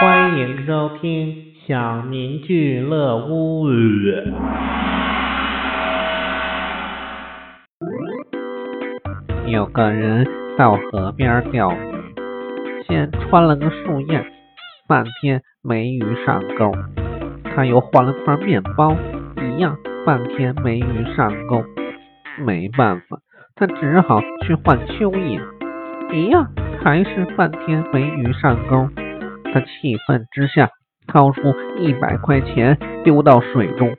欢迎收听小明俱乐屋。有个人到河边钓鱼，先穿了个树叶，半天没鱼上钩。他又换了块面包，一样半天没鱼上钩。没办法，他只好去换蚯蚓，一样还是半天没鱼上钩。他气愤之下，掏出一百块钱丢到水中。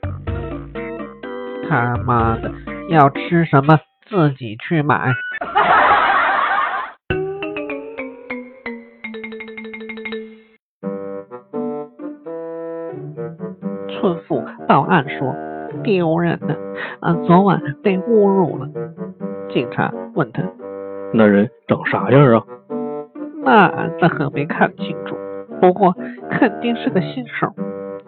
他妈的，要吃什么自己去买。村妇报案说：“丢人呢，啊，昨晚被侮辱了。”警察问他：“那人长啥样啊？”那他可没看清楚，不过肯定是个新手，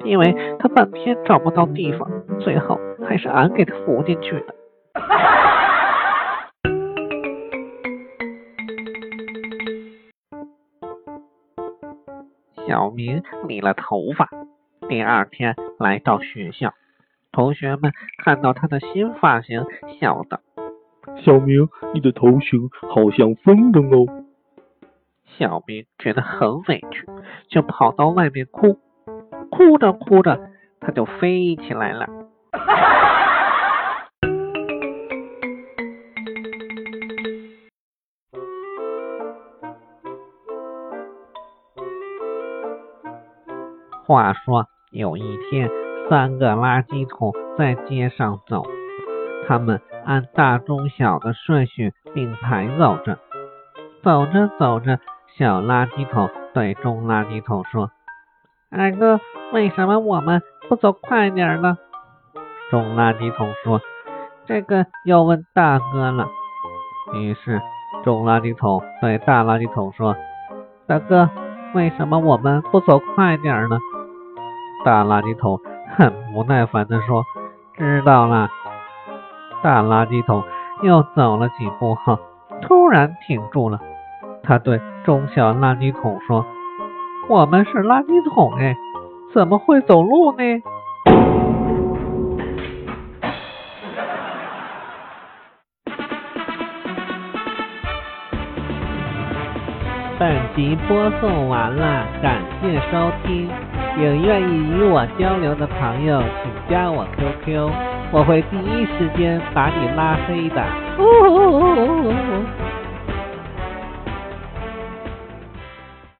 因为他半天找不到地方，最后还是俺给他扶进去的。小明理了头发。第二天来到学校，同学们看到他的新发型，笑道：“小明，你的头型好像风筝哦。”小明觉得很委屈，就跑到外面哭。哭着哭着，他就飞起来了。话说。有一天，三个垃圾桶在街上走，他们按大、中、小的顺序并排走着。走着走着，小垃圾桶对中垃圾桶说：“二哥，为什么我们不走快点呢？”中垃圾桶说：“这个要问大哥了。”于是，中垃圾桶对大垃圾桶说：“大哥，为什么我们不走快点呢？”大垃圾桶很不耐烦地说：“知道了。”大垃圾桶又走了几步后，突然停住了。他对中小垃圾桶说：“我们是垃圾桶哎，怎么会走路呢？”本集播送完了，感谢收听。有愿意与我交流的朋友，请加我 QQ，我会第一时间把你拉黑的。